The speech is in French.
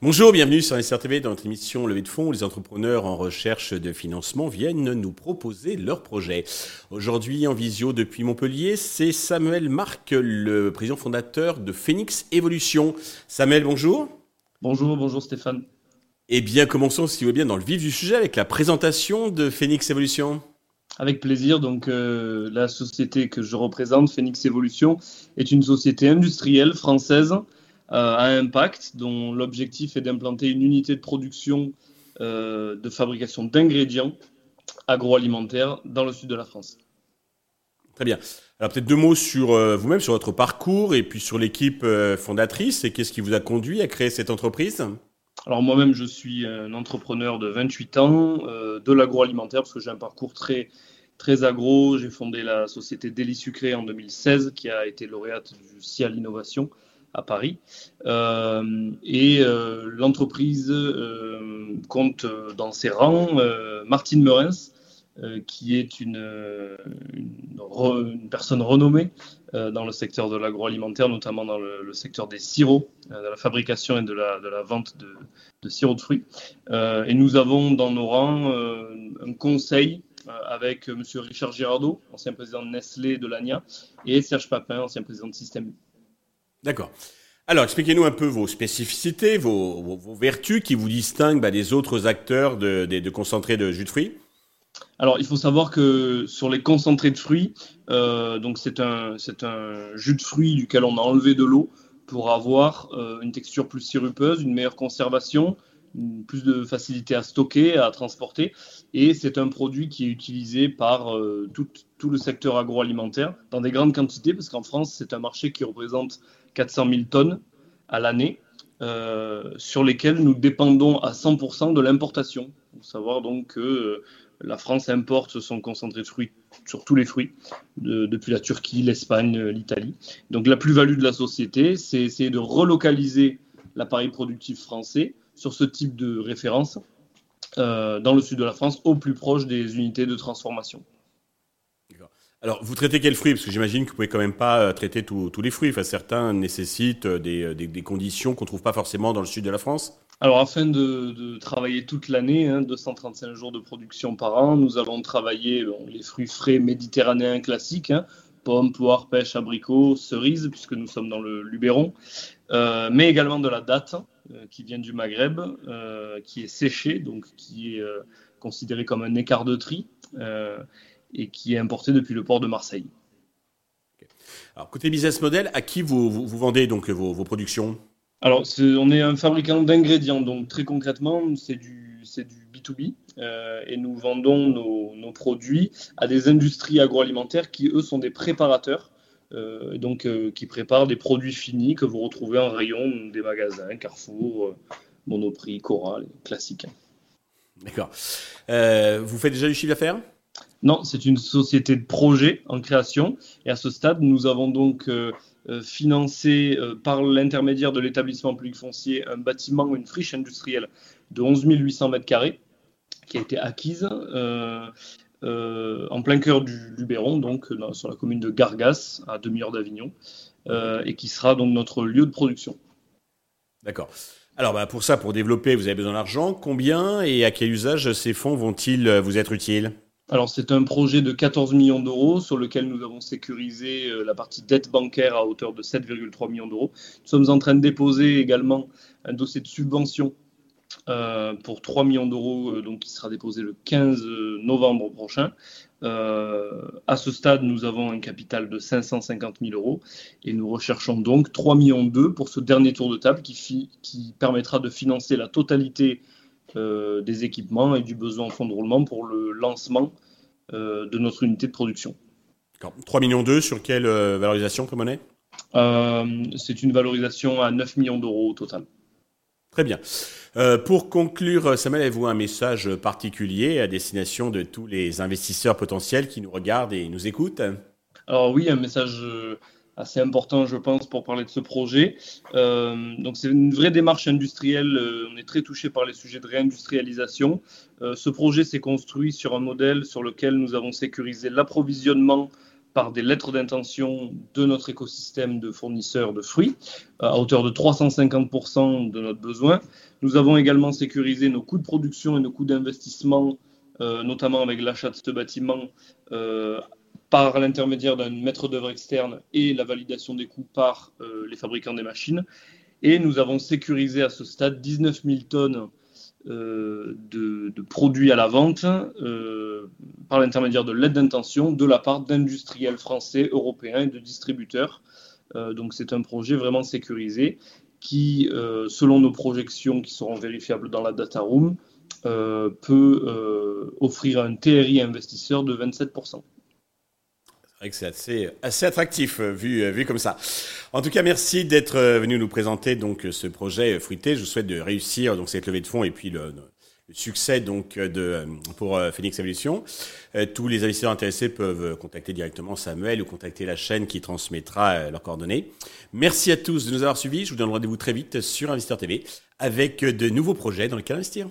Bonjour, bienvenue sur SRTV dans notre émission Levée de fonds où les entrepreneurs en recherche de financement viennent nous proposer leurs projets. Aujourd'hui en visio depuis Montpellier, c'est Samuel Marc, le président fondateur de Phoenix Evolution. Samuel, bonjour. Bonjour, bonjour Stéphane. Eh bien, commençons si vous voulez bien dans le vif du sujet avec la présentation de Phoenix Evolution. Avec plaisir. Donc, euh, la société que je représente, Phoenix Evolution, est une société industrielle française euh, à impact, dont l'objectif est d'implanter une unité de production euh, de fabrication d'ingrédients agroalimentaires dans le sud de la France. Très bien. Alors peut-être deux mots sur vous-même, sur votre parcours et puis sur l'équipe fondatrice et qu'est-ce qui vous a conduit à créer cette entreprise? Alors moi-même, je suis un entrepreneur de 28 ans de l'agroalimentaire parce que j'ai un parcours très agro. J'ai fondé la société Délit Sucré en 2016 qui a été lauréate du CIAL Innovation à Paris. Euh, et euh, l'entreprise euh, compte dans ses rangs Martine Meurens, qui est une, personne renommée dans le secteur de l'agroalimentaire, notamment dans le, secteur des sirops, de la fabrication et de la, de vente de, de, sirops de fruits. et nous avons dans nos rangs un conseil avec M. Richard Girardot, ancien président de Nestlé de l'ANIA, et Serge Papin, ancien président de Système D'accord. Alors, expliquez-nous un peu vos spécificités, vos, vertus qui vous distinguent bah, des autres acteurs de, de, concentrés de jus de fruits. Alors, il faut savoir que sur les concentrés de fruits, euh, donc c'est un, un jus de fruits duquel on a enlevé de l'eau pour avoir euh, une texture plus sirupeuse, une meilleure conservation, plus de facilité à stocker, à transporter. Et c'est un produit qui est utilisé par euh, tout, tout, le secteur agroalimentaire dans des grandes quantités, parce qu'en France, c'est un marché qui représente 400 000 tonnes à l'année, sur lesquelles nous dépendons à 100% de l'importation. Il faut savoir donc que la France importe son concentré de fruits sur tous les fruits, depuis la Turquie, l'Espagne, l'Italie. Donc la plus-value de la société, c'est essayer de relocaliser l'appareil productif français sur ce type de référence euh, dans le sud de la France, au plus proche des unités de transformation. Alors, vous traitez quels fruits Parce que j'imagine que vous pouvez quand même pas euh, traiter tous les fruits. Enfin, certains nécessitent euh, des, des, conditions qu'on trouve pas forcément dans le sud de la France. Alors, afin de, travailler toute l'année, 235 hein, jours de production par an, nous allons travailler les fruits frais méditerranéens classiques, hein, pommes, poires, pêches, abricots, cerises, puisque nous sommes dans le Luberon, euh, mais également de la date qui vient du Maghreb, qui est séchée, donc qui est considérée comme un écart de tri et qui est importé depuis le port de Marseille. Alors, côté business model, à qui vous, vous, vendez donc vos, productions? Alors, on est un fabricant d'ingrédients, donc très concrètement, c'est du, du B2B euh, et nous vendons nos, produits à des industries agroalimentaires qui, eux, sont des préparateurs. Euh, donc euh, qui préparent des produits finis que vous retrouvez en rayon des magasins, Carrefour, Monoprix, Cora, classiques. D'accord. vous faites déjà du chiffre d'affaires? Non, c'est une société de projet en création. Et à ce stade, nous avons donc euh, euh, financé euh, par l'intermédiaire de l'établissement public foncier un bâtiment, une friche industrielle de 11 800 mètres carrés qui a été acquise en plein cœur du Luberon, donc sur la commune de Gargas, à demi-heure d'Avignon, et qui sera donc notre lieu de production. D'accord. Alors bah, pour ça, pour développer, vous avez besoin d'argent. Combien et à quel usage ces fonds vont-ils vous être utiles? Alors c'est un projet de 14 millions d'euros sur lequel nous avons sécurisé euh, la partie dette bancaire à hauteur de 7,3 millions d'euros. Nous sommes en train de déposer également un dossier de subvention euh, pour 3 millions d'euros, euh, donc qui sera déposé le 15 novembre prochain. à ce stade, nous avons un capital de 550 000 euros et nous recherchons donc 3 millions d'euros pour ce dernier tour de table qui, qui permettra de financer la totalité euh, des équipements et du besoin en fonds de roulement pour le lancement euh, de notre unité de production. 3 millions d'euros sur quelle euh, valorisation comme monnaie? C'est une valorisation à 9 millions d'euros au total. Très bien. pour conclure, Samuel, avez-vous un message particulier à destination de tous les investisseurs potentiels qui nous regardent et nous écoutent? Alors oui, un message assez important, je pense, pour parler de ce projet. Euh, donc c'est une vraie démarche industrielle. Euh, on est très touché par les sujets de réindustrialisation. Euh, ce projet s'est construit sur un modèle sur lequel nous avons sécurisé l'approvisionnement par des lettres d'intention de notre écosystème de fournisseurs de fruits à hauteur de 350% de notre besoin. Nous avons également sécurisé nos coûts de production et nos coûts d'investissement, notamment avec l'achat de ce bâtiment par l'intermédiaire d'un maître d'œuvre externe et la validation des coûts par euh, les fabricants des machines. Et nous avons sécurisé à ce stade 19 000 tonnes euh, de, produits à la vente euh, par l'intermédiaire de l'aide d'intention de la part d'industriels français, européens et de distributeurs. donc c'est un projet vraiment sécurisé qui, selon nos projections qui seront vérifiables dans la data room, peut offrir un TRI investisseur de 27% vrai que c'est assez, assez attractif euh, vu, euh, vu comme ça. En tout cas, merci d'être euh, venu nous présenter donc ce projet fruité. Je vous souhaite de réussir donc cette levée de fonds et puis le, succès donc de pour Phoenix Evolution. tous les investisseurs intéressés peuvent contacter directement Samuel ou contacter la chaîne qui transmettra leurs coordonnées. Merci à tous de nous avoir suivis. Je vous donne rendez-vous très vite sur Investeur TV avec de nouveaux projets dans lesquels investir.